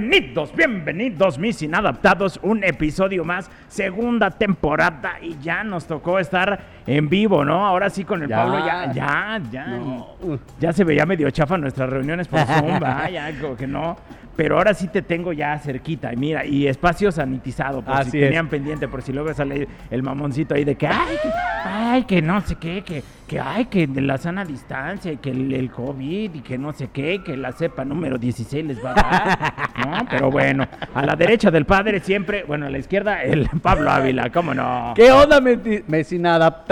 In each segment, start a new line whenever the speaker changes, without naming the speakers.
bienvenidos, bienvenidos mis inadaptados, un episodio más, segunda temporada y ya nos tocó estar en vivo, ¿no? Ahora sí con el
Ya.
Pablo ya, ya, ya,
No.
ya se veía medio chafa nuestras reuniones por Zoom, ya como que no, pero ahora sí te tengo ya cerquita y mira, y espacio sanitizado, por
Así
si
es.
tenían pendiente, por si luego sale el mamoncito ahí de que, ay, que, ay, que no sé qué, que, que, ay, que de la sana distancia y que el, el COVID y que no sé qué, que la cepa número 16 les va a dar, ¿no? Pero bueno, a la derecha del padre siempre, bueno, a la izquierda el Pablo Ávila, ¿cómo no?
¿Qué onda, Meti-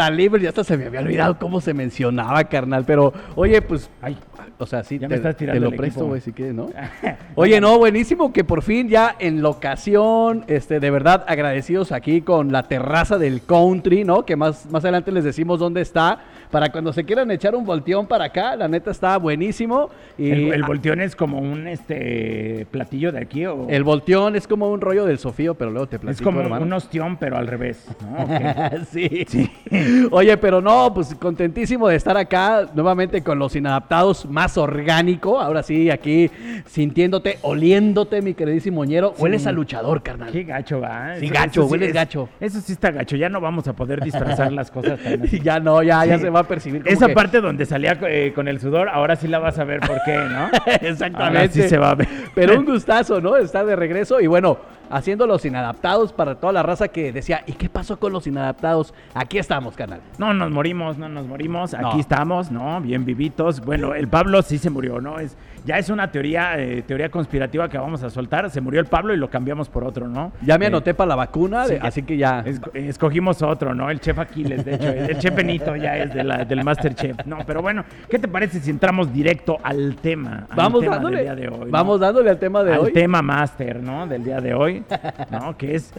Adaptable? Ya hasta se me había olvidado cómo se mencionaba, carnal. Pero, oye, pues,
Ay,
o sea, sí,
Ya
te,
me estás tirando
te lo presto, güey, si quieres, ¿no? Oye, no, buenísimo que por fin ya en locación, este, de verdad agradecidos aquí con la terraza del country, ¿no? Que más, más adelante les decimos dónde está, para cuando se quieran echar un volteón para acá, la neta está buenísimo. Y
el, el volteón es como un este platillo de aquí o
el volteón es como un rollo del Sofío, pero luego te platico,
es como
hermano.
un ostión pero al revés,
sí. Oye, pero no, pues contentísimo de estar acá nuevamente con los inadaptados más orgánico. Ahora sí, aquí sintiéndote, oliéndote, mi queridísimo ñero. Hueles a luchador, carnal.
Qué gacho va.
Sí, gacho, hueles
es-
gacho.
Eso sí está gacho. Ya no vamos a poder disfrazar las cosas tan
ya no, ya, ya se va a percibir. como
Esa
que-
parte donde salía eh, con el sudor, ahora sí la vas a ver por qué, ¿no?
Exactamente.
Ahora sí se va a ver.
Pero un gustazo, ¿no? Estar de regreso y bueno, haciendo los inadaptados para toda la raza que decía, ¿y qué pasó con los inadaptados? Aquí estamos, canal.
No nos morimos, no nos morimos.
No.
Aquí estamos, ¿no? Bien vivitos. Bueno, el Pablo sí se murió, ¿no? Es, ya es una teoría, eh, teoría conspirativa que vamos a soltar. Se murió el Pablo y lo cambiamos por otro, ¿no?
Ya me
Eh,
anoté para la vacuna, de-
sí, ya-
así que ya.
Es- escogimos otro, ¿no? El chef Aquiles, de hecho. El chef Benito ya es de la- del Masterchef. No, pero bueno, ¿qué te parece si entramos directo al tema? al
Vamos
tema
dándole.
del día de hoy, ¿no?
Vamos dándole al tema de
al
hoy.
tema máster, ¿no? Del día de hoy, ¿no? Que es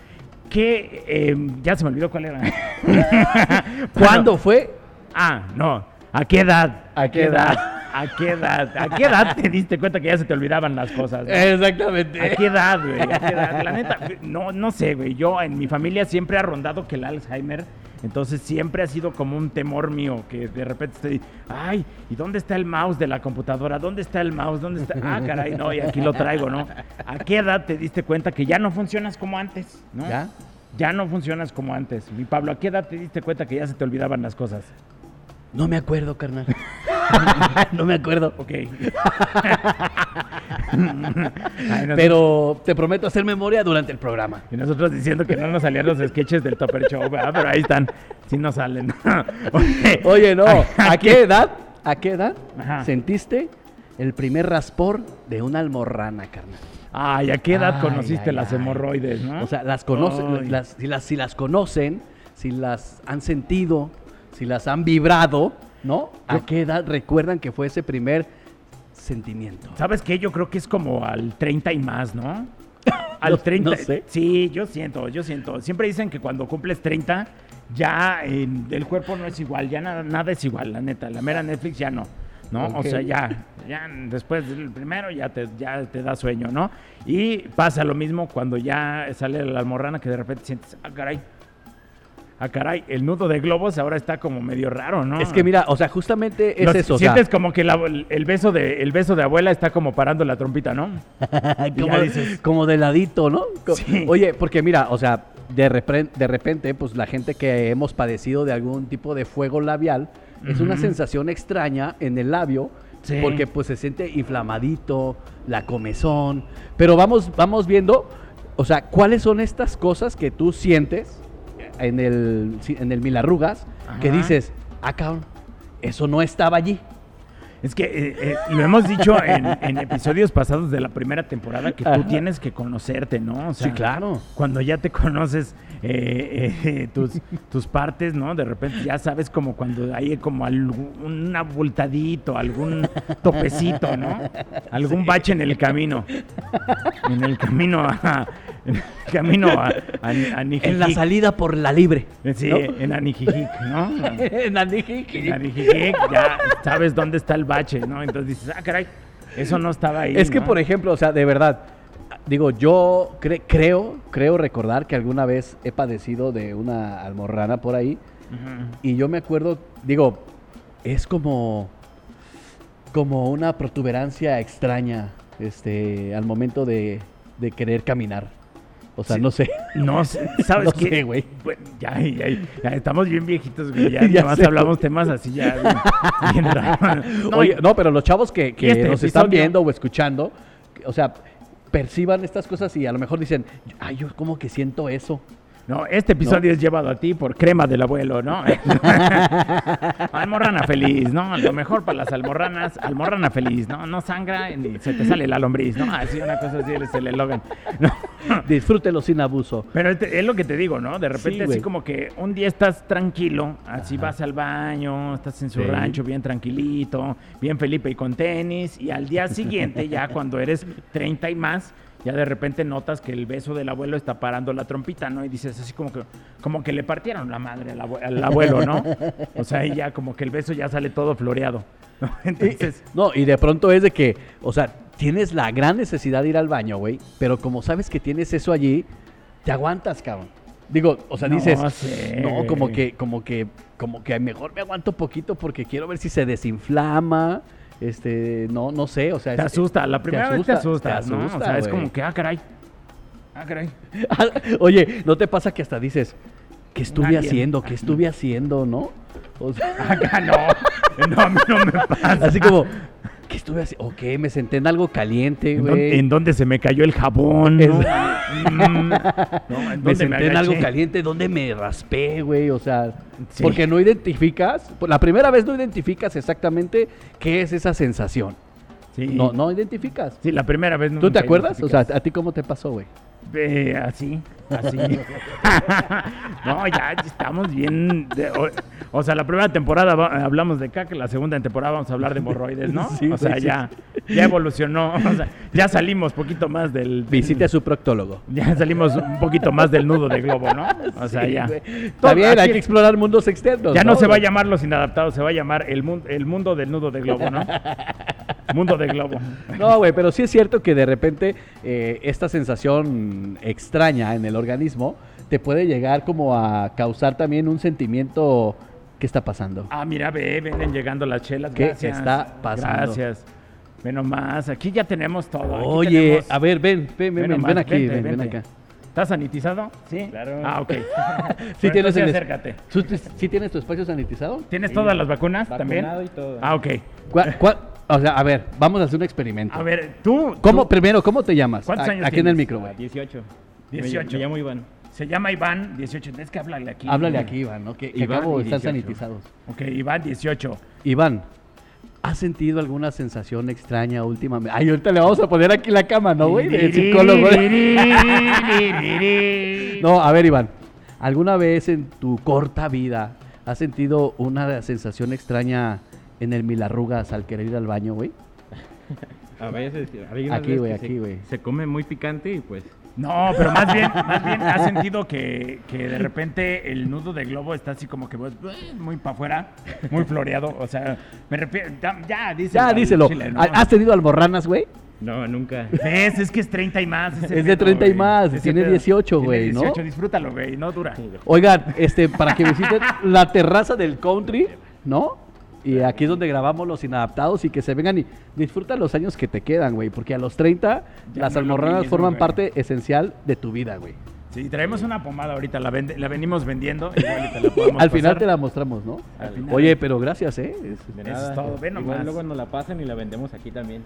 que eh, ya se me olvidó cuál era.
¿Cuándo fue?
Ah, no. ¿A qué edad?
¿A qué edad?
¿A qué edad? ¿A qué edad te diste cuenta que ya se te olvidaban las cosas? no?
Exactamente.
¿A qué edad, güey? ¿A qué edad? La neta, no, no sé, güey. Yo en mi familia siempre ha rondado que el Alzheimer. Entonces siempre ha sido como un temor mío que de repente estoy, ay, ¿y dónde está el mouse de la computadora? ¿Dónde está el mouse? ¿Dónde está? Ah, caray, no, y aquí lo traigo, ¿no? ¿A qué edad te diste cuenta que ya no funcionas como antes? ¿no?
¿Ya?
Ya no funcionas como antes. Mi Pablo, ¿a qué edad te diste cuenta que ya se te olvidaban las cosas?
No me acuerdo, carnal. no me acuerdo.
Ok.
Pero te prometo hacer memoria durante el programa.
Y nosotros diciendo que no nos salían los sketches del Topper Show, ¿verdad? Pero ahí están, sí nos salen. Oye,
Oye, no. ¿A qué edad? ¿A qué edad
Ajá.
sentiste el primer raspor de una almorrana, carnal?
Ay, ¿a qué edad
Ay,
conociste
ay,
las
ay.
hemorroides, no?
O sea, las conocen, las- si, las, si las conocen, si las han sentido, si las han vibrado, ¿no? ¿A
Yo-
qué edad recuerdan que fue ese primer sentimiento?
¿Sabes qué? Yo creo que es como al 30 y más, ¿no? Al
No-
30.
no sé.
Sí, yo siento, yo siento. Siempre dicen que cuando cumples 30, ya eh, el cuerpo no es igual, ya nada, nada es igual, la neta. La mera Netflix ya no. ¿no? O sea, ya, ya después del primero ya te, ya te da sueño, ¿no? Y pasa lo mismo cuando ya sale la almorrana que de repente sientes, ah, caray. Ah, caray, el nudo de globos ahora está como medio raro, ¿no?
Es que mira, o sea, justamente es
Los-
eso. o sea,
Sientes como que la- el, beso de, el beso de abuela está como parando la trompita, ¿no?
Como,
ya dices-
como de ladito, ¿no?
Sí.
Oye, porque mira, o sea, de, de repente, pues la gente que hemos padecido de algún tipo de fuego labial, es una sensación extraña en el labio,
Sí.
porque pues se siente inflamadito, la comezón, pero vamos, vamos viendo, o sea, ¿cuáles son estas cosas que tú sientes en el, en el mil arrugas, que
Ajá.
dices, ah, cabrón, eso no estaba allí?
Es que eh, eh, lo hemos dicho en, en episodios pasados de la primera temporada que tú
Ajá.
tienes que conocerte, ¿no? O sea,
sí, claro.
Cuando ya te conoces eh, tus, tus partes, ¿no? De repente ya sabes como cuando hay como algún abultadito, algún topecito, ¿no? Algún bache en el camino. En el camino a... En el camino a, a, a
En la salida por la libre.
Sí,
¿no?
en Anijijic, ¿no?
en Anijijic.
En Anijijic ya sabes dónde está el bache, ¿no? Entonces dices, ah, caray, eso no estaba ahí.
Es que,
¿no?
por ejemplo, o sea, de verdad, digo, yo cre- creo, creo recordar que alguna vez he padecido de una almorrana por ahí y yo me acuerdo, digo, es como, como una protuberancia extraña este, al momento de, de querer caminar. O sea,
Sí.
no sé.
No, sé, ¿sabes
No
qué?
sé, güey.
Bueno, ya, ya, ya estamos bien viejitos, güey. Ya, más hablamos temas así ya bien. No,
Oye, no, pero los chavos que, que
este
nos están viendo o escuchando, o sea, perciban estas cosas y a lo mejor dicen, ay, yo como que siento eso.
No, este episodio es llevado a ti por crema del abuelo, ¿no? almorrana feliz, ¿no? Lo mejor para las almorranas, almorrana feliz, ¿no? No sangra ni se te sale la lombriz, ¿no? Así una cosa así es el eslogan. No.
Disfrútelo sin abuso.
Pero este- es lo que te digo, ¿no? De repente
Sí,
así como que un día estás tranquilo, así vas al baño, estás en su
Sí.
rancho bien tranquilito, bien Felipe y con tenis, y al día siguiente, ya cuando eres 30 y más, ya de repente notas que el beso del abuelo está parando la trompita, ¿no? Y dices así como que, como que le partieron la madre al, abue- al abuelo, ¿no? O sea, y ya como que el beso ya sale todo floreado. ¿no? Entonces,
No, y de pronto es de que, o sea, tienes la gran necesidad de ir al baño, güey, pero como sabes que tienes eso allí, te aguantas, cabrón. Digo, o sea,
No
dices,
sé,
no, como que, como que, como que mejor me aguanto poquito porque quiero ver si se desinflama, este, no, no sé, o sea,
te
es-
asusta, la primera vez te
asusta, te
¿no? O
asusta,
sea, es como que, ah, caray. Ah, caray.
Oye, ¿no te pasa que hasta dices, ¿qué estuve haciendo? ¿Qué estuve haciendo? ¿No? O sea,
Acá no. No, a mí no me pasa.
así como, ¿qué estuve haciendo? Ok, me senté en algo caliente,
¿En,
güey.
en dónde se me cayó el jabón? ¿no? Mm, ¿no? ¿En
me senté en algo caliente, ¿dónde me raspé, güey? O sea,
Sí.
porque no identificas, la primera vez no identificas exactamente qué es esa sensación.
Sí.
No, no identificas.
Sí, la primera vez.
¿Tú te acuerdas? O sea. ¿a ti cómo te pasó, güey?
Eh, así, así. no, ya estamos bien. de- o, o sea, la primera temporada va- hablamos de caca, la segunda temporada vamos a hablar de hemorroides, ¿no?
Sí,
o sea,
sí.
ya, ya evolucionó. O sea, ya salimos poquito más del.
Visite a su proctólogo.
Ya salimos un poquito más del nudo de globo, ¿no? O sea,
Sí,
ya.
Está bien, hay que explorar mundos externos.
Ya no se va a llamar los inadaptados, se va a llamar el, el mundo del nudo de globo, ¿no? Mundo de globo.
No, güey, pero sí es cierto que de repente eh, esta sensación extraña en el organismo te puede llegar como a causar también un sentimiento. ¿Qué está pasando?
Ah, mira, ve, vienen llegando las chelas.
¿Qué
Gracias.
está pasando?
Gracias. Ve nomás, aquí ya tenemos todo. aquí
Oye,
tenemos-
a ver, ven, ven, ven,
ve
ven,
nomás,
ven aquí,
vente,
ven, ven
vente.
acá.
¿Estás sanitizado? Sí.
Claro.
Ah, ok.
¿Sí tienes, el-
acércate.
¿Tú te- ¿Sí tienes tu espacio sanitizado?
¿Tienes
Sí.
todas las vacunas también?
Vacunado y todo.
Ah, ok.
¿Cuá- cuá- o sea, a ver, vamos a hacer un experimento.
A ver, tú.
¿Cómo,
tú-
primero, cómo te llamas?
¿Cuántos
A-
años
Aquí en el micro,
Ah,
güey.
18.
18.
Me, me llamo Iván.
Se llama Iván, 18. Tienes que hablarle aquí.
Háblale aquí, Iván, ¿no? Que, que
Iván
acabo están
18.
sanitizados.
Ok, Iván, 18.
Iván, ¿has sentido alguna sensación extraña últimamente? Ay, ahorita le vamos a poner aquí la cama, ¿no, güey? De psicólogo. No, a ver, Iván. ¿Alguna vez en tu corta vida has sentido una sensación extraña en el milarrugas al querer ir al baño, güey?
A veces, hay unas
Aquí, güey, aquí,
se-
güey.
Se come muy picante y pues
No, pero más bien, más bien has sentido que, que de repente el nudo de globo está así como que pues, muy para afuera, muy floreado. O sea, me refiero. Ya, ya díselo.
Ya, díselo.
chile, ¿no?
¿Has tenido almorranas, güey?
no, nunca.
¿Ves? Es que es 30 y más.
Es de
pedo,
30 y más,
Ese
tiene
pedo.
18,
Tiene
güey, ¿no?
18, disfrútalo, güey, no dura.
Oigan, este, para que visiten la terraza del country, ¿no? Y aquí es donde grabamos los inadaptados y que se vengan y disfruta los años que te quedan, güey. Porque a los 30
Ya
las
no
almorranas forman
güey.
parte esencial de tu vida, güey.
Sí, traemos una pomada ahorita, la, vende- la venimos vendiendo. Igual y te la podemos
Al final
pasar.
te la mostramos, ¿no?
Al final.
Oye, pero gracias, ¿eh? Es-
De
Eso
nada.
es todo, ve nomás.
Igual luego nos la pasan y la vendemos aquí también.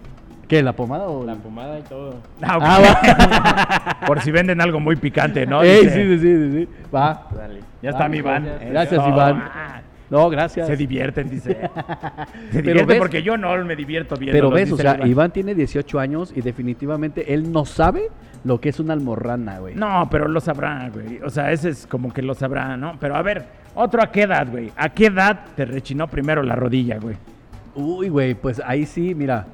¿Qué, la pomada o
La pomada y todo.
Ah, ok.
Ah,
Por si venden algo muy picante, ¿no?
Ey, sí, sí, sí, sí, sí. Va.
Dale.
Ya está mi Iván.
Gracias.
Gracias. Iván. No, gracias.
Se divierten, dice. Se divierten
ves-
porque yo no me divierto bien.
Pero ves, o sea, Iván tiene 18 años y definitivamente él no sabe lo que es una almorrana, güey.
No, pero lo sabrá, güey. O sea, ese es como que lo sabrá, ¿no? Pero a ver, otro a qué edad, güey. ¿A qué edad te rechinó primero la rodilla, güey?
Uy, güey, pues ahí sí, mira.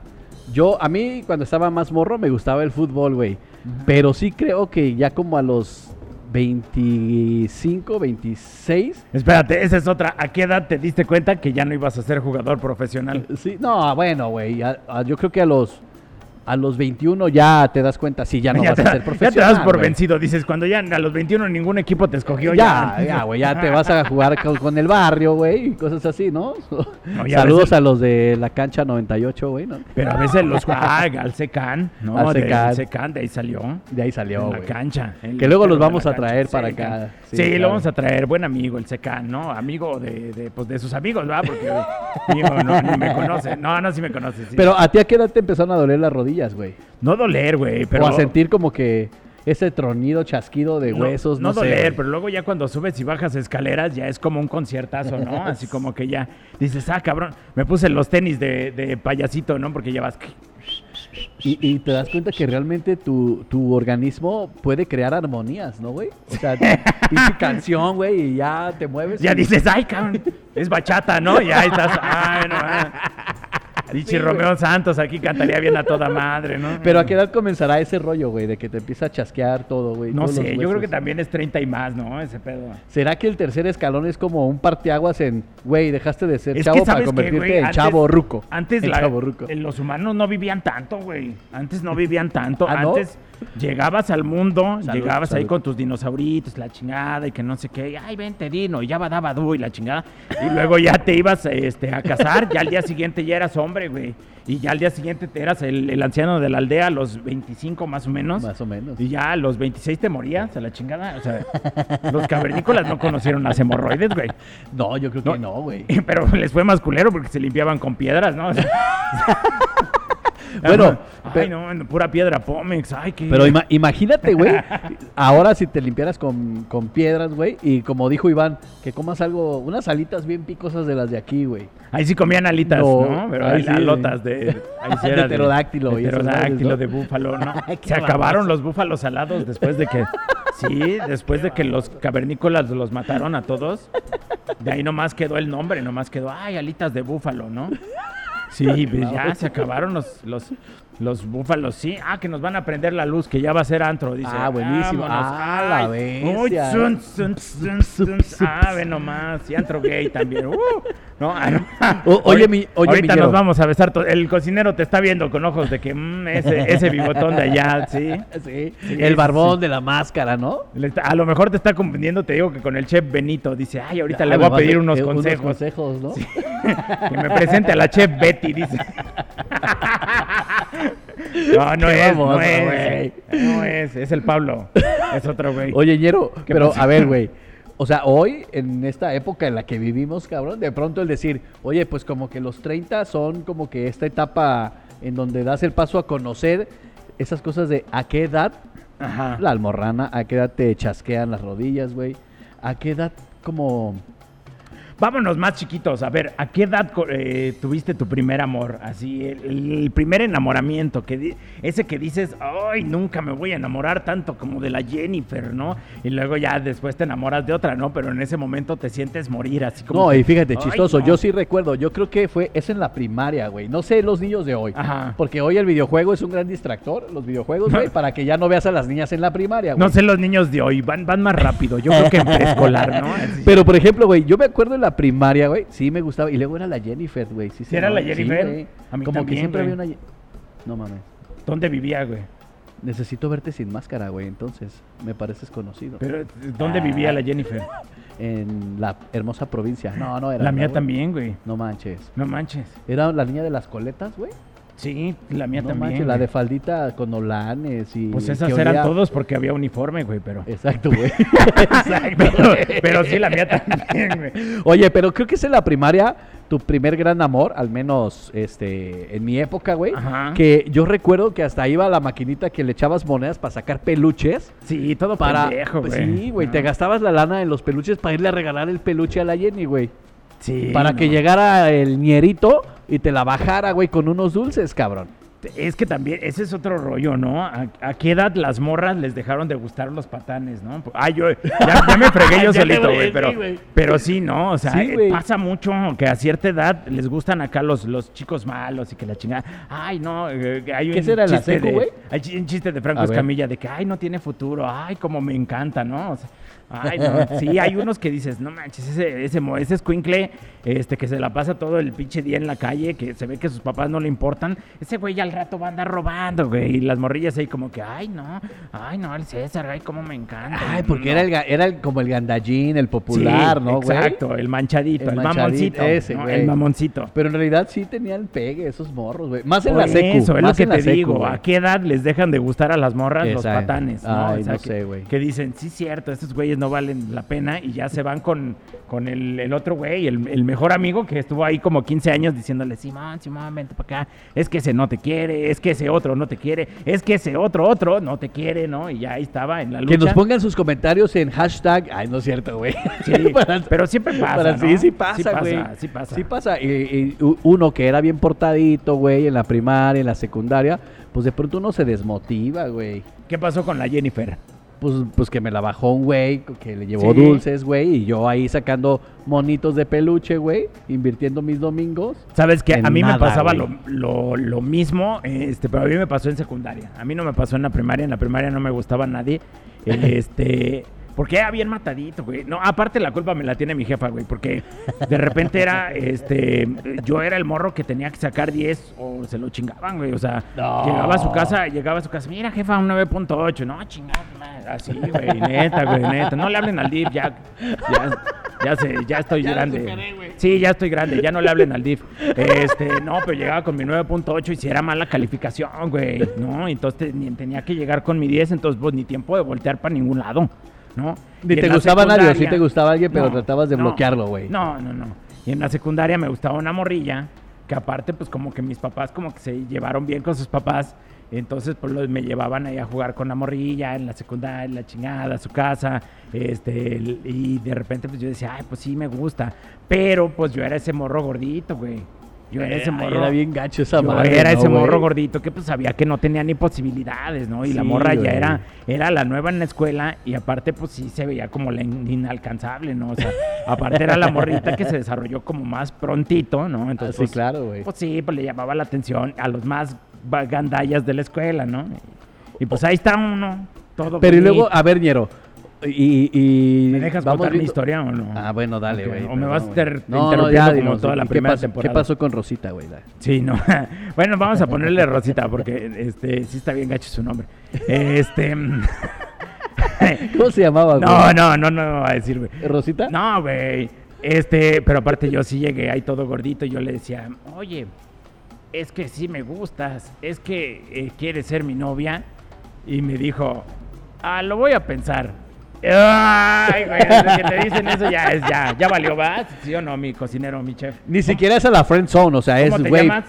Yo, a mí cuando estaba más morro me gustaba el fútbol, güey. Pero sí creo que ya como a los 25, 26.
Espérate, esa es otra. ¿A qué edad te diste cuenta que ya no ibas a ser jugador profesional?
Sí, no, bueno, güey. a- a- Yo creo que a los a los 21 ya te das cuenta si ya no
Ya
vas
te,
a ser
ya
profesional.
te das por vencido. Dices, cuando ya a los 21 ningún equipo te escogió.
Ya, ya, güey, ya te vas a jugar con, con el barrio, güey, y cosas así, ¿no?
a
Saludos
veces-
a los de la cancha 98, güey, ¿no?
Pero a veces los ah, al Secan, ¿no?
Al
de-
Secan.
de ahí salió.
De ahí salió,
la cancha.
Que luego los vamos
la
a traer para
Secan.
acá.
Sí,
Sí,
lo vamos a traer. Buen amigo, el Secan, ¿no? Amigo de, de, pues, de sus amigos, ¿verdad? Porque no, ni me conoce. No, no, sí me conoce. sí.
Pero a ti a qué edad te empezaron a doler las güey?
no doler, güey, pero...
o a sentir como que ese tronido, chasquido de huesos, no,
no,
sé,
doler,
güey.
pero luego ya cuando subes y bajas escaleras ya es como un conciertazo, ¿no? Así como que ya dices, ah, cabrón, me puse los tenis de, de payasito, ¿no? Porque ya vas...
Y, y te das cuenta que realmente tu, tu organismo puede crear armonías, ¿no, güey? O sea, pinche canción, güey, y ya te mueves.
Ya
y-
dices, ay, cabrón, es bachata, ¿no? Y ahí estás, ay, no, ah. Dichi
Sí, güey.
Romeo Santos aquí cantaría bien a toda madre, ¿no?
Pero a qué edad comenzará ese rollo, güey, de que te empieza a chasquear todo, güey.
No sé, yo creo que también es 30 y más, ¿no? Ese pedo.
¿Será que el tercer escalón es como un parteaguas en, güey, dejaste de ser
Es
chavo para
¿sabes qué,
convertirte
güey?
en
Antes-
chavo ruco?
Antes
En
la-
chavo ruco.
los humanos no vivían tanto, güey. Antes no vivían tanto.
¿Ah, no?
Llegabas al mundo,
Salud,
llegabas ahí con tus dinosauritos, la chingada, y que no sé qué. y, Ay, vente, Dino, y ya va daba y la chingada. Y luego ya te ibas este, a casar, ya al día siguiente ya eras hombre, güey. Y ya al día siguiente te eras el, el anciano de la aldea, a los 25 más o menos.
Más o menos.
Y ya a los 26 te morías a la chingada. O sea, los cavernícolas no conocieron las hemorroides, güey.
No, yo creo que no, güey.
Pero les fue más culero porque se limpiaban con piedras, ¿no? O sea,
Bueno,
ay, no, no, pura piedra Pómex, ay, qué.
Pero ima- imagínate, güey, ahora si te limpiaras con, con piedras, güey, y como dijo Iván, que comas algo, unas alitas bien picosas de las de aquí, güey.
Ahí sí comían alitas,
No,
¿no? Pero
ahí sí.
alotas de. Ahí sí
De pterodáctilo
De pterodáctilo, de búfalo, ¿no? Se acabaron los búfalos salados después de que. Sí, después de que los cavernícolas los mataron a todos. De ahí nomás quedó el nombre, nomás quedó, ay, alitas de búfalo, ¿no? Sí, pues ya se acabaron los, los, los búfalos, sí. Ah, que nos van a prender la luz, que ya va a ser antro, dice.
Ah, buenísimo.
Vámonos.
Ah, la
Ay, uy,
bestia.
zun, zun, zun, zun. Ah, ve nomás. Y antro gay también. Uh, no, ah.
O- oye, mi- oye,
Ahorita nos vamos a besar. El cocinero te está viendo con ojos de que mm, ese, ese bigotón de allá, sí.
Sí,
Sí,
el barbón
sí.
de la máscara, ¿no?
A lo mejor te está confundiendo, te digo que con el chef Benito. Dice, ay, ahorita
Ah,
le
me
voy a pedir unos
eh,
consejos.
consejos, ¿no?
que me presente a la chef Betty, dice. no, no es, no es. No es, es el Pablo. Es otro güey.
Oye, Ñero,
¿Qué
pero
pasa?
a ver, güey. O sea, hoy, en esta época en la que vivimos, cabrón, de pronto el decir, oye, pues como que los 30 son como que esta etapa en donde das el paso a conocer esas cosas de a qué edad
Ajá.
la almorrana, a qué edad te chasquean las rodillas, güey, a qué edad como...
Vámonos más chiquitos. A ver, ¿a qué edad eh, tuviste tu primer amor? Así, el, el primer enamoramiento. Que ese que dices, ay, nunca me voy a enamorar tanto como de la Jennifer, ¿no? Y luego ya después te enamoras de otra, ¿no? Pero en ese momento te sientes morir, así como.
No,
que,
y fíjate,
"Ay,
chistoso,
no".
yo sí recuerdo, yo creo que fue, es en la primaria, güey, no sé los niños de hoy,
Ajá.
porque hoy el videojuego es un gran distractor, los videojuegos, güey, para que ya no veas a las niñas en la primaria, güey.
No sé los niños de hoy, van, van más rápido. Yo creo que en preescolar, ¿no? Así.
Pero, por ejemplo, güey, yo me acuerdo en la primaria, güey, sí me gustaba. Y luego era la Jennifer, güey. Sí,
¿Sí era la Jennifer? A mí
Como que siempre
güey.
había una... No mames.
¿Dónde vivía, güey?
Necesito verte sin máscara, güey. Entonces, me pareces conocido.
Pero, ¿dónde vivía la Jennifer?
En la hermosa provincia. No, no era.
La mía
güey.
también, güey.
No manches.
No manches.
Era la niña de las coletas, güey.
Sí, la mía
No
también.
manches, la de faldita con olanes y.
Pues esas
olía-
eran todos porque había uniforme, güey, pero...
Exacto, güey.
pero, pero sí, la mía también, güey.
Oye, pero creo que es en la primaria tu primer gran amor, al menos este en mi época, güey.
Ajá.
Que yo recuerdo que hasta iba la maquinita que le echabas monedas para sacar peluches.
Sí, todo
Para,
pendejo,
pues
güey.
sí, güey, te gastabas la lana en los peluches para irle a regalar el peluche a la Jenny, güey.
Sí,
para
no.
que llegara el ñerito y te la bajara, güey, con unos dulces, cabrón.
Es que también, ese es otro rollo, ¿no? ¿A, a qué edad las morras les dejaron de gustar los patanes, no? Ah, yo, ya, ya me fregué yo solito, güey, pero,
sí,
pero sí, ¿no? O sea,
Sí,
eh, pasa mucho que a cierta edad les gustan acá los, los chicos malos y que la chingada. Ay, no, eh, hay
¿Qué
un
será, la
chiste de, hay un chiste de Franco. Escamilla de que, ay, no tiene futuro, ay, como me encanta, ¿no? O sea, Ay, no. Sí, hay unos que dices, no manches, ese, ese, ese escuincle, este, que se la pasa todo el pinche día en la calle, que se ve que sus papás no le importan. Ese güey ya al rato va a andar robando, güey. Y las morrillas ahí como que, ay, no, ay, no, el César, ay, cómo me encanta.
Ay, porque
no.
era, el, era el- como el gandallín, el popular,
Sí,
¿no, güey?
Exacto, el manchadito,
El
el,
manchadito,
mamoncito.
ese,
¿no?
güey.
El mamoncito.
Pero en realidad sí tenían pegue esos morros, güey. Más en
Por
la secu.
Eso es lo que te
secu,
digo. ¿A qué edad les dejan de gustar a las morras los patanes? ¿no?
ay,
O sea,
no
que,
sé, güey.
que dicen, sí, cierto, estos güeyes no valen la pena y ya se van con, con el, el otro güey, el, el mejor amigo que estuvo ahí como 15 años diciéndole, Simón, Simón, vente para acá. Es que ese no te quiere, es que ese otro no te quiere, es que ese otro otro no te quiere, ¿no? Y ya ahí estaba en la lucha.
Que nos pongan sus comentarios en hashtag. Ay, no es cierto, güey.
Sí,
Para-
pero siempre pasa,
para-
¿no?
Sí, sí pasa,
Sí pasa,
güey.
sí pasa.
Sí pasa. Y, y uno que era bien portadito, güey, en la primaria, en la secundaria, pues de pronto uno se desmotiva, güey.
¿Qué pasó con la Jennifer?
Pues, pues que me la bajó un güey, que le llevó
Sí.
dulces, güey, y yo ahí sacando monitos de peluche, güey, invirtiendo mis domingos.
Sabes que a mí
nada,
me pasaba lo, lo- lo mismo, este, pero a mí me pasó en secundaria. A mí no me pasó en la primaria, en la primaria no me gustaba nadie. Este, porque era bien matadito, güey. No, aparte la culpa me la tiene mi jefa, güey, porque de repente era, este, yo era el morro que tenía que sacar 10 o se lo chingaban, güey. O sea,
No.
llegaba a su casa, llegaba a su casa, mira jefa, un 9.8, no, chingada, así, güey, neta, güey, neta. No le hablen al DIF, ya, ya, ya sé, ya estoy
Ya
grande.
superé.
Sí, ya estoy grande, ya no le hablen al DIF. Este, no, pero llegaba con mi 9.8 y si era mala calificación, güey, ¿no? Entonces ni- tenía que llegar con mi 10, entonces pues ni tiempo de voltear para ningún lado, ¿no?
Ni te gustaba nadie, sí te gustaba alguien, pero
No,
tratabas de
no,
bloquearlo, güey.
No, no, no. Y en la secundaria me gustaba una morrilla, que aparte pues como que mis papás como que se llevaron bien con sus papás, entonces pues los- me llevaban ahí a jugar con la morrilla en la secundaria, en la chingada, a su casa, este, y de repente pues yo decía, ay, pues sí me gusta, pero pues yo era ese morro gordito, güey. Yo era ese
Ay,
morro.
Era bien gacho esa
Yo
madre.
era
¿no,
ese morro gordito que pues sabía que no tenía ni posibilidades, ¿no? Y la morra ya era, era la nueva en la escuela y aparte pues sí se veía como la in- inalcanzable, ¿no? O sea, aparte era la morrita que se desarrolló como más prontito, ¿no?
Ah,
Entonces,
sí,
pues,
claro, güey.
pues sí, pues le llamaba la atención a los más gandallas de la escuela, ¿no? Y pues ahí está uno, todo
Pero y luego, a ver, Ñero. Y, y
¿Me dejas
vamos
contar mi
viendo-
historia o no?
Ah, bueno, dale, güey.
o me vas
güey.
ter-
No, no,
interrumpiendo
ya,
como toda la
¿qué
primera
pasó-
temporada.
¿Qué pasó con Rosita, güey?
Sí, no. bueno, vamos a ponerle Rosita porque este sí está bien gacho su nombre. Este
¿Cómo se llamaba, güey?
No, no, no, no me va a decir, güey.
¿Rosita?
No, güey. Este, pero aparte yo sí llegué ahí todo gordito y yo le decía, oye, es que sí me gustas, es que eh, quieres ser mi novia. Y me dijo, ah, lo voy a pensar. Ay, güey, desde que te dicen eso ya es, ya, ya valió, ¿vas? ¿Sí o no, mi cocinero, mi chef?
Ni siquiera es a la friend zone, o sea, es,
¿Cómo te
güey.
llamas?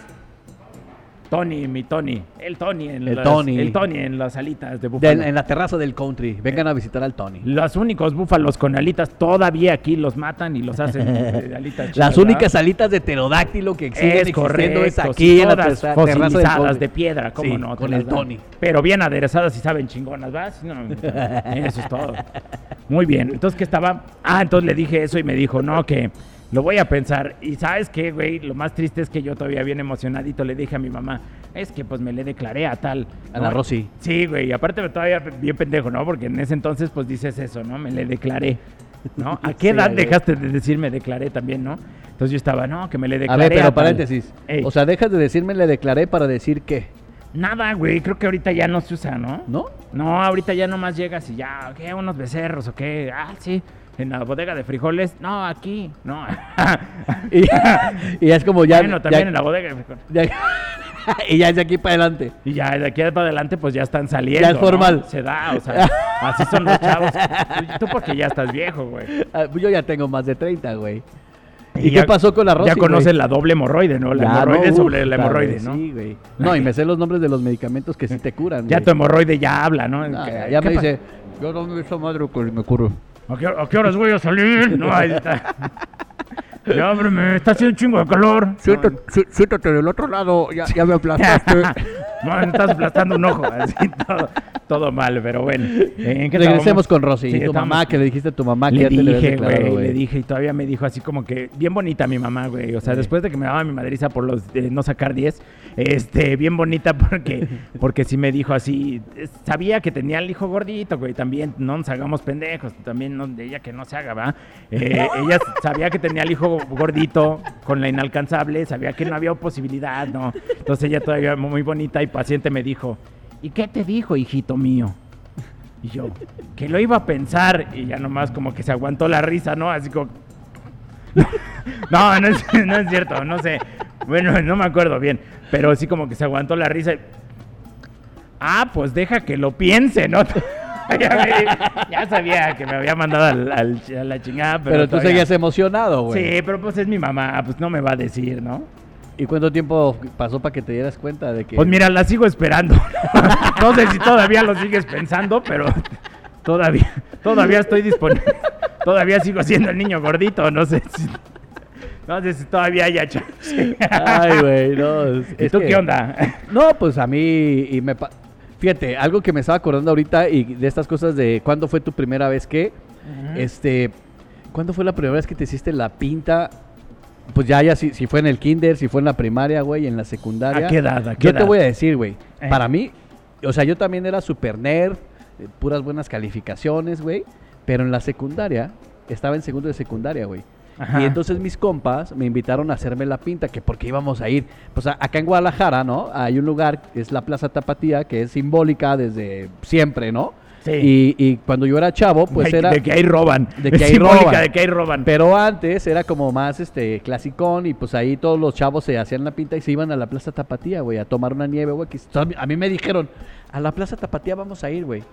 Tony, mi Tony. El Tony en,
El
las,
Tony.
el Tony en las alitas de búfalo.
del- en la terraza del country. Vengan a visitar al Tony.
Los únicos búfalos con alitas todavía aquí los matan y los hacen de alitas chidas,
Las
¿verdad?
únicas alitas de pterodáctilo que siguen
es correcto,
es aquí en la terraza
fosilizadas de piedra, ¿cómo
Sí,
no?
Con el. Tony.
Pero bien aderezadas y saben chingonas, ¿vas? No, eso es todo. Muy bien. Entonces, que estaba? Ah, entonces le dije eso y me dijo, no, que lo voy a pensar. Y ¿sabes qué, güey? Lo más triste es que yo todavía bien emocionadito le dije a mi mamá, es que pues me le declaré a tal.
A
¿no?
la Rosy.
Sí, güey. Y aparte me todavía bien pendejo, ¿no? Porque en ese entonces pues dices eso, ¿no? Me le declaré. ¿No? ¿A qué edad dejaste de decir me declaré también, no? Entonces yo estaba, no, que me le
A
declaré.
ver, pero
tal".
paréntesis.
Ey.
O sea, dejas de decirme le declaré para decir qué,
Nada, güey, creo que ahorita ya no se usa, ¿no?
¿no?
No, ahorita ya nomás llegas y ya, ¿qué? Unos becerros o qué. Ah, sí, en la bodega de frijoles. No, aquí, no.
Y, y es como ya.
bueno, también
ya-
en la bodega de frijoles.
ya- y ya es de aquí para adelante.
Y ya de aquí para adelante, pues ya están saliendo.
Ya es
¿no?
formal.
Se da, o sea, así son los chavos. Tú- porque ya estás viejo, güey.
Ah, Yo ya tengo más de 30, güey.
Y
¿Y,
ya-
qué pasó con la Rosy,
Ya conoces la doble hemorroide, ¿no? La
Ya,
hemorroide
no,
sobre la hemorroide, ¿no?
Sí, güey. No, y me sé los nombres de los medicamentos que sí te curan.
Ya tu hemorroide ya habla, ¿no?
No,
¿Qué-
ya me dice, yo no esa madre que me curo.
¿A qué, a qué horas voy a salir? No, ahí está. Ya, hombre, me está haciendo un chingo de calor.
Siéntate, sí- siéntate del otro lado, ya, ya me aplastaste.
No, me estás aplastando un ojo, así todo. todo mal, pero bueno. ¿en qué
Regresemos
estábamos?
con Rosy.
Sí,
tu
estábamos-
mamá, que le dijiste a tu mamá que
Le
ya te le
dije,
declarado,
güey,
güey.
le dije y todavía me dijo así como que bien bonita mi mamá, güey. O sea,
Sí.
después de que me daba mi madriza por los de no sacar 10, este, bien bonita porque porque sí me dijo así, sabía que tenía el hijo gordito, güey, también no nos hagamos pendejos, también no, de ella que no se haga, ¿va? Eh, ella sabía que tenía el hijo gordito con la inalcanzable, sabía que no había posibilidad, ¿no? Entonces ella todavía muy bonita y paciente me dijo, ¿y qué te dijo, hijito mío? Y yo, que lo iba a pensar. Y ya nomás como que se aguantó la risa, ¿no? Así como... No, no es, cierto, no sé. Bueno, no me acuerdo bien. Pero sí como que se aguantó la risa. y, Ah, pues deja que lo piense, ¿no? ya, sabía que me había mandado al- al- a la chingada, pero...
Pero, tú
todavía-
seguías emocionado, güey.
Sí, pero pues es mi mamá, pues no me va a decir, ¿no?
¿Y cuánto tiempo pasó para que te dieras cuenta de que...
Pues mira, la sigo esperando. no sé si todavía lo sigues pensando, pero todavía, todavía estoy disponible. Todavía sigo siendo el niño gordito, no sé si, no sé si todavía haya chance.
Ay, güey, no.
¿Y tú
que-
qué onda?
No, pues a mí y me fíjate, algo que me estaba acordando ahorita y de estas cosas de cuándo fue tu primera vez que este ¿cuándo fue la primera vez que te hiciste la pinta? Pues ya ya si, si fue en el kinder, si fue en la primaria, güey, en la secundaria.
¿A qué edad? ¿A qué
yo te voy a decir, güey,
Eh.
para mí, o sea, yo también era super nerd, eh, puras buenas calificaciones, güey, pero en la secundaria estaba en segundo de secundaria, güey.
Ajá.
Y entonces mis compas me invitaron a hacerme la pinta, que porque íbamos a ir. Pues a- acá en Guadalajara, ¿no? Hay un lugar, que es la Plaza Tapatía, que es simbólica desde siempre, ¿no?
Sí.
Y, y cuando yo era chavo, pues
de,
era...
de que ahí roban.
de que
Es
ahí roban.
de que ahí roban.
Pero antes era como más este clasicón y pues ahí todos los chavos se hacían la pinta y se iban a la Plaza Tapatía, güey, a tomar una nieve, güey. que a mí- A mí me dijeron, a la Plaza Tapatía vamos a ir, güey.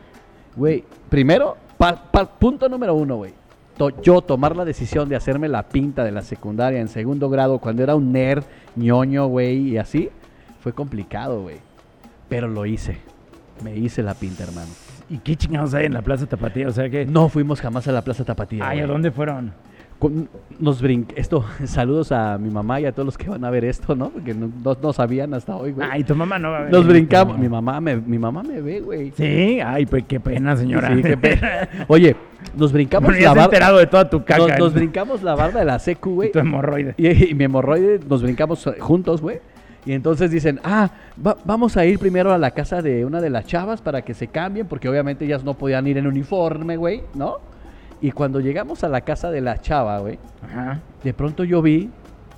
Güey, primero, pa- pa- punto número uno, güey. To- yo tomar la decisión de hacerme la pinta de la secundaria en segundo grado cuando era un nerd, ñoño, güey, y así, fue complicado, güey. Pero lo hice. Me hice la pinta, hermano.
¿Y qué chingados hay en la Plaza Tapatía? O sea que...
No fuimos jamás a la Plaza Tapatía.
Ay, ¿a dónde fueron?
Nos brin esto, saludos a mi mamá y a todos los que van a ver esto, ¿no? Porque no, no- no sabían hasta hoy, güey.
Ay, tu mamá no va a ver.
nos brincamos, mi mamá me, mi mamá me ve, güey.
Sí, ay, pues qué pena, señora.
Sí, qué pena. Oye, nos brincamos
Bueno,
la barda.
enterado de toda tu caca.
Nos, nos brincamos la barda de la secu, güey.
Tu hemorroide.
Y, y mi hemorroide nos brincamos eh, juntos, güey. Y entonces dicen, ah, va- vamos a ir primero a la casa de una de las chavas para que se cambien, porque obviamente ellas no podían ir en uniforme, güey, ¿no? Y cuando llegamos a la casa de la chava, güey,
Ajá.
de pronto yo vi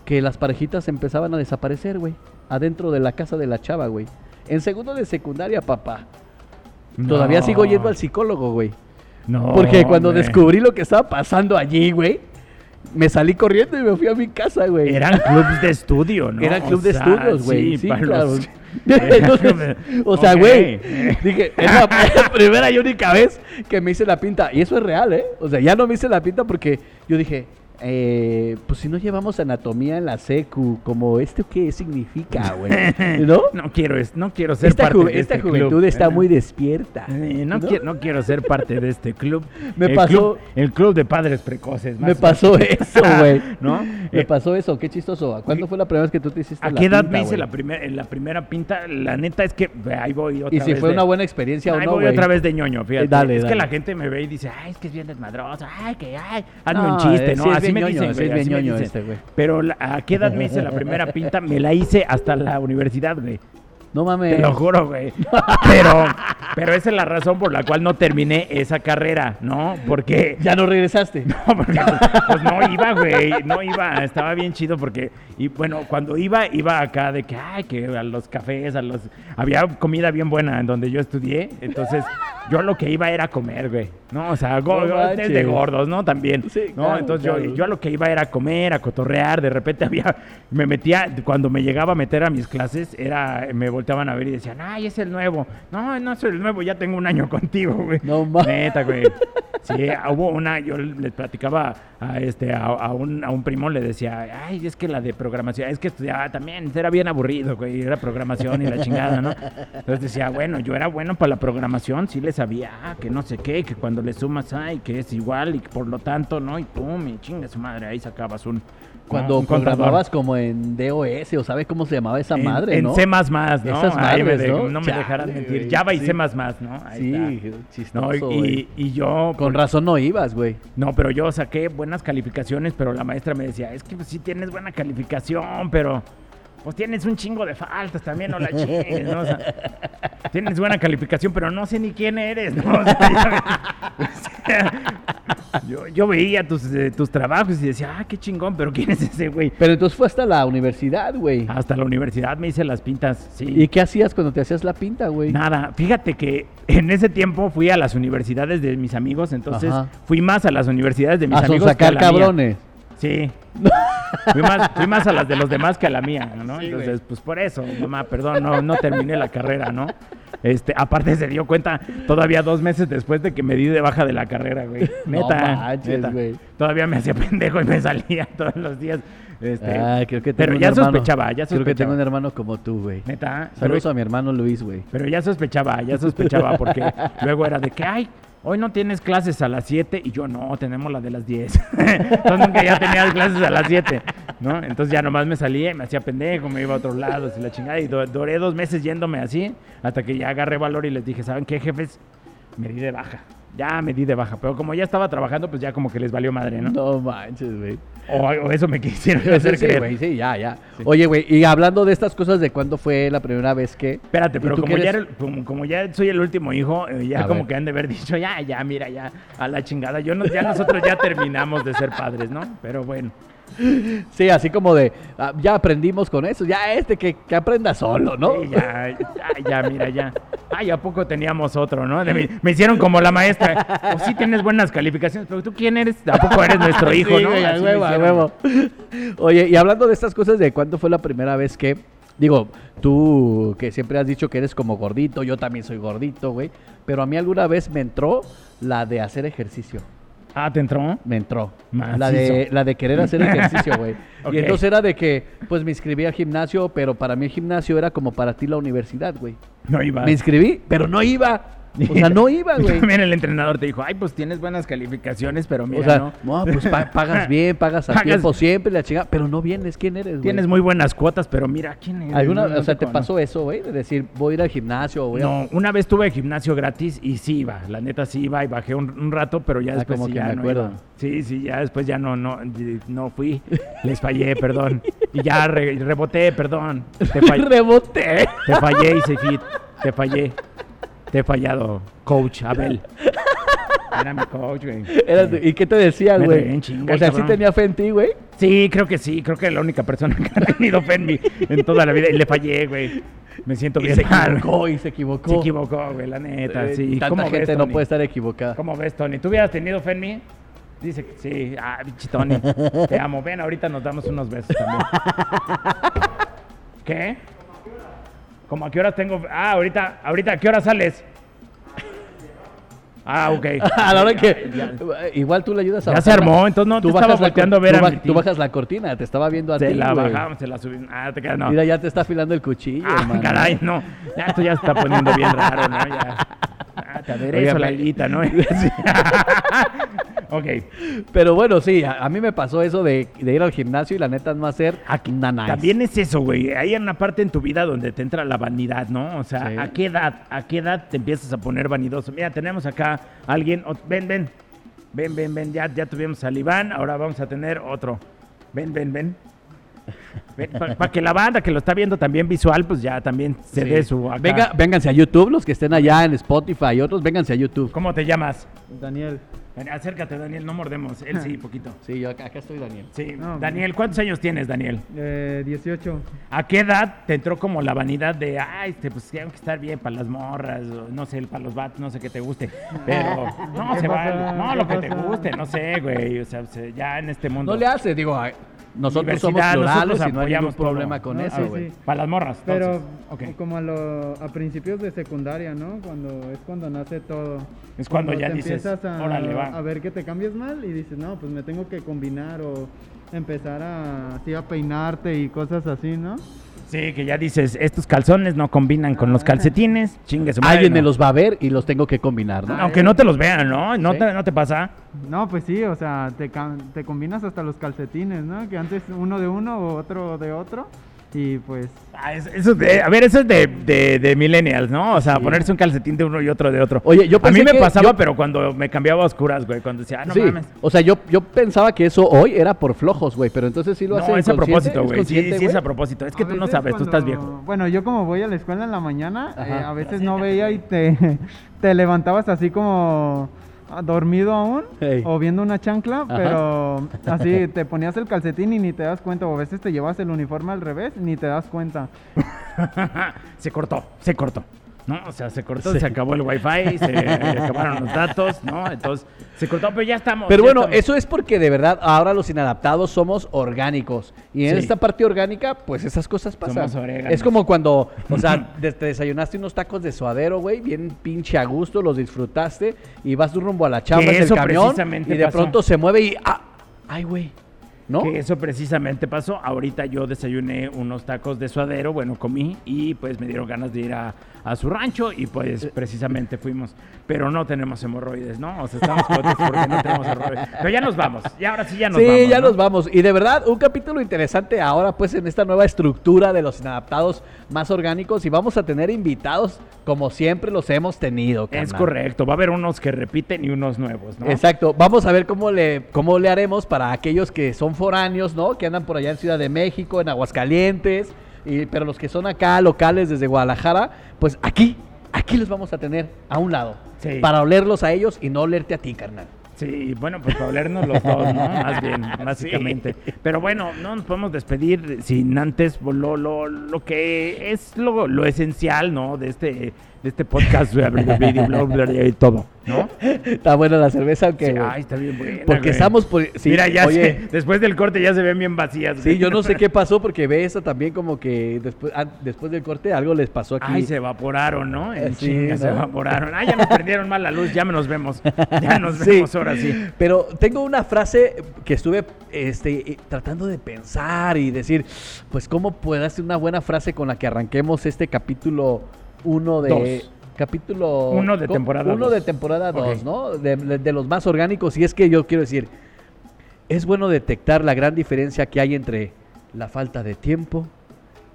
que las parejitas empezaban a desaparecer, güey. Adentro de la casa de la chava, güey. En segundo de secundaria, papá. Todavía sigo yendo al psicólogo, güey.
No.
Porque cuando
hombre.
descubrí lo que estaba pasando allí, güey, me salí corriendo y me fui a mi casa, güey.
Eran clubs de estudio, ¿no?
Eran club
O
de estudios, güey. Sí,
para
claro.
los-
Entonces, o sea, güey, dije, es la primera y única vez que me hice la pinta. Y eso es real, ¿eh? O sea, ya no me hice la pinta porque yo dije, eh, pues si no llevamos anatomía en la secu, como esto qué significa, güey. ¿No?
No quiero, no quiero ser
Esta,
parte de
esta
este
juventud
club.
está muy despierta.
Eh, no,
¿no?
Quiero, no quiero ser parte de este club.
Me
el
pasó-
club- el club de padres precoces.
Me
más
pasó eso, güey.
¿No?
Me
Eh,
pasó eso, qué chistoso. ¿Cuándo fue la primera vez que tú te hiciste
¿A
la
qué edad
pinta,
me hice la, primer- la primera pinta? La neta es que ahí voy otra
Y si
vez
fue
de-
una buena experiencia o
Ahí
no,
voy
güey.
otra vez de ñoño, fíjate.
Eh, dale,
es que la gente me ve y dice, ay, es que es bien desmadroso, ay, que, ay, hazme
No,
un chiste,
eh,
¿no? Así me
ñoño,
dicen, güey, así me dicen.
este, güey.
Pero la- ¿a qué edad me hice la primera pinta? Me la hice hasta la universidad, güey.
No mames.
Te lo juro, güey. Pero, pero esa es la razón por la cual no terminé esa carrera, ¿no? Porque
Ya no regresaste.
no, porque pues, pues no iba, güey, no iba, estaba bien chido porque, y bueno, cuando iba, iba acá de que, ay, que a los cafés, a los, había comida bien buena en donde yo estudié, entonces yo lo que iba era comer, güey, ¿no? O sea, go-
No
es de gordos, ¿no? También,
Sí,
¿no?
claro,
entonces
claro.
yo, yo lo que iba era comer, a cotorrear, de repente había, me metía, cuando me llegaba a meter a mis clases, era, me volteaban a ver y decían, ay, es el nuevo, no, no soy el nuevo, ya tengo un año contigo, güey.
No ma-
Neta, güey. Sí, hubo una, yo les platicaba a este a, a un, a un primo, le decía, ay, es que la de programación, es que estudiaba también, era bien aburrido, güey, era programación y la chingada, ¿no? Entonces decía, bueno, yo era bueno para la programación, sí le sabía, ah, que no sé qué, que cuando le sumas, ay, que es igual y que por lo tanto, ¿no? Y pum, y chinga su madre, ahí sacabas un...
Cuando
contador.
programabas como en DOS o sabes cómo se llamaba esa
En-
madre,
en,
¿no?
C++, ¿no?
Esas
Ahí me
¿no?
no me
Chale,
dejarán mentir.
güey,
Java y
sí.
C++, ¿no? Ahí
Sí,
está. No,
chistoso,
y, y yo...
Con razón no ibas, güey.
No, pero yo saqué buenas calificaciones, pero la maestra me decía, es que pues, sí tienes buena calificación, pero pues tienes un chingo de faltas también, no la chingues, ¿no? O sea, tienes buena calificación, pero no sé ni quién eres, ¿no? O sea, ya- o sea, yo, yo veía tus, eh, tus trabajos y decía, ah, qué chingón, pero ¿quién es ese güey?
Pero entonces fue hasta la universidad, güey.
Hasta la universidad me hice las pintas, sí.
¿Y qué hacías cuando te hacías la pinta, güey?
Nada, fíjate que en ese tiempo fui a las universidades de mis amigos, entonces
Ajá.
fui más a las universidades de mis
A
amigos que a
sacar
mía. Sí. fui, más, fui más a las de los demás que a la mía, ¿no?
Sí,
Entonces, pues por eso, mamá, perdón, no, no terminé la carrera, ¿no? Este, aparte se dio cuenta todavía dos meses después de que me di de baja de la carrera, güey.
No
Neta,
manches,
neta.
güey.
Todavía me hacía pendejo y me salía todos los días. Este,
Ay, creo que tengo
pero
un
ya
hermano-
sospechaba, ya
Creo que tengo
sospechaba.
un hermano como tú, güey.
Neta,
Saludos
pero-
a mi hermano Luis, güey.
pero ya sospechaba, ya sospechaba, porque luego era de que, ay, hoy no tienes clases a las 7 y yo no, tenemos la de las 10. Entonces nunca ya tenía clases a las 7, ¿no? Entonces ya nomás me salía y me hacía pendejo, me iba a otros lados y la chingada. Y do- duré dos meses yéndome así hasta que ya agarré valor y les dije, ¿saben qué, jefes? Me di de baja. Ya me di de baja, pero como ya estaba trabajando, pues ya como que les valió madre, ¿no?
No manches, güey.
O, o eso me quisieron
Sí,
hacer
sí,
creer.
güey, sí, ya, ya. Oye, güey, y hablando de estas cosas, ¿de cuándo fue la primera vez que...?
Espérate,
¿Y
pero como ya, el- como, como ya soy el último hijo, eh, ya
A
como
ver.
que han de haber dicho, ya, ya, mira, ya, a la chingada. Yo no, ya nosotros ya terminamos de ser padres, ¿no? Pero bueno.
Sí, así como de, ah, ya aprendimos con eso, ya este que, que aprenda solo, ¿no?
Sí, ya, ya, ya, mira, ya. Ay, ¿a poco teníamos otro, no? De me hicieron como la maestra. Pues sí tienes buenas calificaciones, pero ¿tú quién eres? ¿A poco eres nuestro hijo,
Sí,
no?
huevo. Oye, y hablando de estas cosas, ¿de cuándo fue la primera vez que... Digo, tú que siempre has dicho que eres como gordito, yo también soy gordito, güey. Pero a mí alguna vez me entró la de hacer ejercicio.
Ah, ¿te entró?
Me entró.
Macizo.
La de, la de querer hacer ejercicio, güey. Y entonces era de que, pues me inscribí al gimnasio, pero para mí el gimnasio era como para ti la universidad, güey.
No iba.
Me inscribí, pero no iba. O sea, no iba, güey.
También el entrenador te dijo, ay, pues tienes buenas calificaciones, pero mira,
O sea,
¿no?
no, pues pa- pagas bien, pagas a
Pagas-
tiempo siempre, la chingada, pero no vienes, ¿quién eres, güey?
Tienes muy buenas cuotas, pero mira, ¿quién eres?
¿Alguna,
No,
o sea, te pasó eso, güey? De decir, voy a ir al gimnasio o voy a...
No, una vez tuve gimnasio gratis y sí iba, la neta sí iba y bajé un, un rato, pero ya
Ah,
después
como
sí
que
ya
me
no
acuerdo.
iba. Sí, sí, ya después ya no, no, no fui, les fallé, perdón. Y ya re- reboté, perdón. Te, fall-
Reboté.
te fallé, Isefit, te fallé. Te he fallado, coach Abel. Era mi coach, güey.
Era tu- ¿Y qué te decía,
Me
güey?
traía en chinga,
O sea, sí
cabrón.
tenía fe en ti, güey.
Sí, creo que sí, creo que es la única persona que ha tenido fe en mí en toda la vida. Y le fallé, güey. Me siento
Y
bien
se
mal.
equivocó, y se equivocó.
Se equivocó, güey, la neta,
Eh,
sí.
Tanta
¿Cómo
gente
ves,
no
Tony?
puede estar equivocada.
¿Cómo ves, Tony? ¿Tú hubieras tenido fe en mí? Dice que sí. Ah, bichi Tony. Te amo. Ven, ahorita nos damos unos besos también. ¿Qué? ¿Cómo a qué horas tengo? Ah, ahorita, ahorita, ¿a qué hora sales? Ah, ok.
a la hora que... Igual tú le ayudas a
Ya se armó, entonces no te
bajas
estaba volteando a ver
tú
a
ba-
mi
Tú
tío.
bajas la cortina, te estaba viendo a
Se
ti,
la
güey.
bajamos, se la subimos. Ah, te quedas, no.
Mira, ya te está afilando el cuchillo,
Ah,
hermano.
caray, no. Ya esto ya se está poniendo bien raro, ¿no? Ya. Te aderezo
Oiga,
la alita, ¿no? Ok.
Pero bueno, sí, a, a mí me pasó eso de, de ir al gimnasio y la neta no hacer
Aquí-
nanáis.
También es eso, güey. Hay una parte en tu vida donde te entra la vanidad, ¿no? O sea,
Sí.
¿a qué edad? ¿A qué edad te empiezas a poner vanidoso? Mira, tenemos acá a alguien. Ven, ven. Ven, ven, ven. Ya, ya tuvimos al Iván. Ahora vamos a tener otro. Ven, ven, ven. Para que la banda que lo está viendo también visual, pues ya también se
Sí.
dé su. acá.
Venga, vénganse a YouTube, los que estén allá en Spotify y otros, vénganse a YouTube.
¿Cómo te llamas?
Daniel,
acércate, Daniel, no mordemos. Él sí, poquito.
Sí, yo acá, acá estoy, Daniel.
Sí.
No,
Daniel, ¿cuántos años tienes, Daniel?
eh, 18.
¿A qué edad te entró como la vanidad de, ay, este, pues tengo que estar bien para las morras, o no sé, para los vatos, no sé qué te guste? Pero, no,
¿Qué
se
pasa?
vale. No,
¿Qué
lo que te guste, no sé, güey. O sea, se- ya en este mundo.
No le hace, digo, ay, nosotros somos plurales
nosotros
y no hay ningún
apoyamos todo.
problema con
No,
eso,
sí,
güey.
sí.
Para las morras.
Pero
entonces. Ok.
como a, lo, a principios de secundaria, ¿no? Cuando es cuando nace todo.
Es cuando ya
te
dices,
empiezas a,
"Órale, va".
a ver que te cambias mal y dices, no, pues me tengo que combinar o empezar a, así, a peinarte y cosas así, ¿no?
Sí, que ya dices, estos calzones no combinan con los
Ah.
calcetines. Chingue su madre,
Alguien me
no.
los va a ver y los tengo que combinar, ¿no?
Aunque no te los vean, ¿no? ¿No,
Sí.
te, no te pasa?
No, pues sí, o sea, te, te combinas hasta los calcetines, ¿no? Que antes uno de uno o otro de otro. Y pues,
Ah, es- eso de- a ver, eso es de, de, de millennials, ¿no? O sea, ponerse un calcetín de uno y otro de otro.
Oye, yo
A mí me
que-
pasaba,
yo-
pero cuando me cambiaba a oscuras, güey. Cuando decía, ah, no
sí,
mames.
o sea, yo, yo pensaba que eso hoy era por flojos, güey, pero entonces sí lo hacen
No, es a propósito,
¿es
güey. Sí, sí, es a propósito. Es que
A
tú no sabes, tú estás viejo.
Bueno, yo como voy a la escuela en la mañana, eh, a veces no veía y te, te levantabas así como dormido aún
Ey.
o viendo una chancla,
Ajá.
pero así te ponías el calcetín y ni te das cuenta, o a veces te llevas el uniforme al revés ni te das cuenta.
se cortó, se cortó. ¿No? O sea, se cortó,
Sí.
se acabó el wifi, se acabaron los datos, ¿no? Entonces, se cortó, pero ya estamos.
Pero
ya
bueno,
estamos.
eso es porque de verdad ahora los inadaptados somos orgánicos. Y en
Sí.
esta parte orgánica, pues esas cosas pasan.
Somos.
Es como cuando, o sea, te desayunaste unos tacos de suadero, güey, bien pinche a gusto, los disfrutaste y vas rumbo a la chamba en el camión y de
pasó.
pronto se mueve y ah, ay, güey. ¿No?
Que eso precisamente pasó. Ahorita yo desayuné unos tacos de suadero, bueno, comí y pues me dieron ganas de ir a, a su rancho y pues precisamente fuimos. Pero no tenemos hemorroides, ¿no? O sea, estamos contentos porque no tenemos hemorroides. Pero ya nos vamos. Y ahora sí ya nos
sí,
vamos.
ya
¿no?
nos vamos. Y de verdad, un capítulo interesante ahora, pues, en esta nueva estructura de los inadaptados más orgánicos. Y vamos a tener invitados, como siempre los hemos tenido.
Es
carnal.
correcto. Va a haber unos que repiten y unos nuevos, ¿no?
Exacto. Vamos a ver cómo le, cómo le haremos para aquellos que son foráneos, ¿no? Que andan por allá en Ciudad de México, en Aguascalientes. Y, pero los que son acá, locales desde Guadalajara, pues aquí, aquí los vamos a tener a un lado.
Sí.
Para olerlos a ellos y no olerte a ti, carnal.
Sí, bueno, pues para olernos los dos, ¿no? Más bien, básicamente. Pero bueno, no nos podemos despedir sin antes lo, lo, lo que es lo, lo esencial, ¿no? De este, de este podcast, y todo, ¿no?
Está buena la cerveza, aunque.
Sí, ay, está bien buena,
porque
güey.
estamos por. sí,
Mira, ya
oye,
se- después del corte ya se ven bien vacías.
Sí,
güey.
yo no sé qué pasó porque ve eso también como que después, ah, después del corte algo les pasó aquí.
Ay, se evaporaron, ¿no? En
sí,
chinga, se evaporaron. Ay, ya nos prendieron mal la luz, ya nos vemos. Ya nos
Sí.
vemos ahora sí.
Pero tengo una frase que estuve este, eh, tratando de pensar y decir, pues cómo puede ser una buena frase con la que arranquemos este capítulo 1 de...
Dos.
Capítulo...
Uno de temporada
Uno
dos.
de temporada 2,
Ok.
¿no? De, de- de los más orgánicos. Y es que yo quiero decir, es bueno detectar la gran diferencia que hay entre la falta de tiempo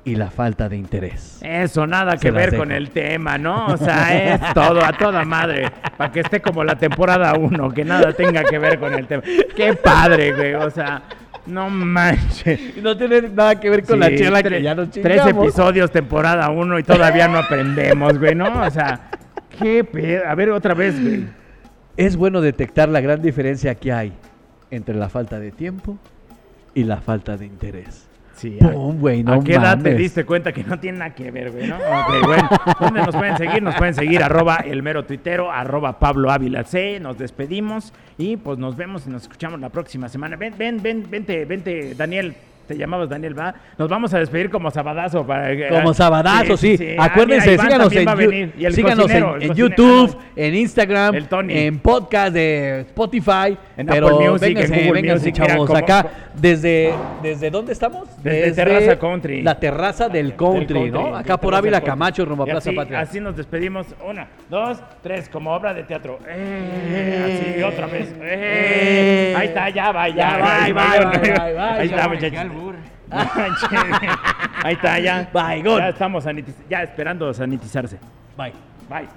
y la falta de interés.
Eso, nada que ver
dejo.
con el tema, ¿no? O sea, es todo, a toda madre. Para que esté como la temporada 1, que nada tenga que ver con el tema. Qué padre, güey. O sea, no manches.
No tiene nada que ver con la chela que ya nos
Tres
chingamos.
episodios, temporada 1 y todavía no aprendemos, güey, ¿no? O sea, qué pedo. A ver, otra vez, güey.
Es bueno detectar la gran diferencia que hay entre la falta de tiempo y la falta de interés.
Sí,
Pum, güey, no
¿A qué edad te diste cuenta que no tiene nada que ver, güey? ¿no? Ok, bueno. ¿Dónde nos pueden seguir? Nos pueden seguir arroba el mero tuitero, arroba Pablo Ávila C. Nos despedimos y pues nos vemos y nos escuchamos la próxima semana. Ven, ven, ven, vente, vente, Daniel. Te llamabas Daniel, ¿va? Nos vamos a despedir como sabadazo. Para,
Como sabadazo, sí.
Ah,
Acuérdense,
mira,
síganos, en.
Y el
síganos
cocinero,
en,
el
en. YouTube,
Ah,
en Instagram,
El Tony.
en podcast de Spotify.
En
pero
Apple Music, en
vénganse,
Google
vénganse,
Music,
chavos,
como-
acá. Desde, ¿Desde dónde estamos?
Desde Terraza Country.
La terraza del
Del
country, ¿no? Acá por Ávila. Camacho, rumbo a Plaza
así,
Patria.
Así nos despedimos. Una, dos, tres, como obra de teatro. Eh, así, otra vez. Eh, ahí está, ya va, ya, va, Ahí está,
bye.
Ahí está, ya.
Bye.
Ya estamos sanitiz- ya esperando sanitizarse.
Bye.
Bye.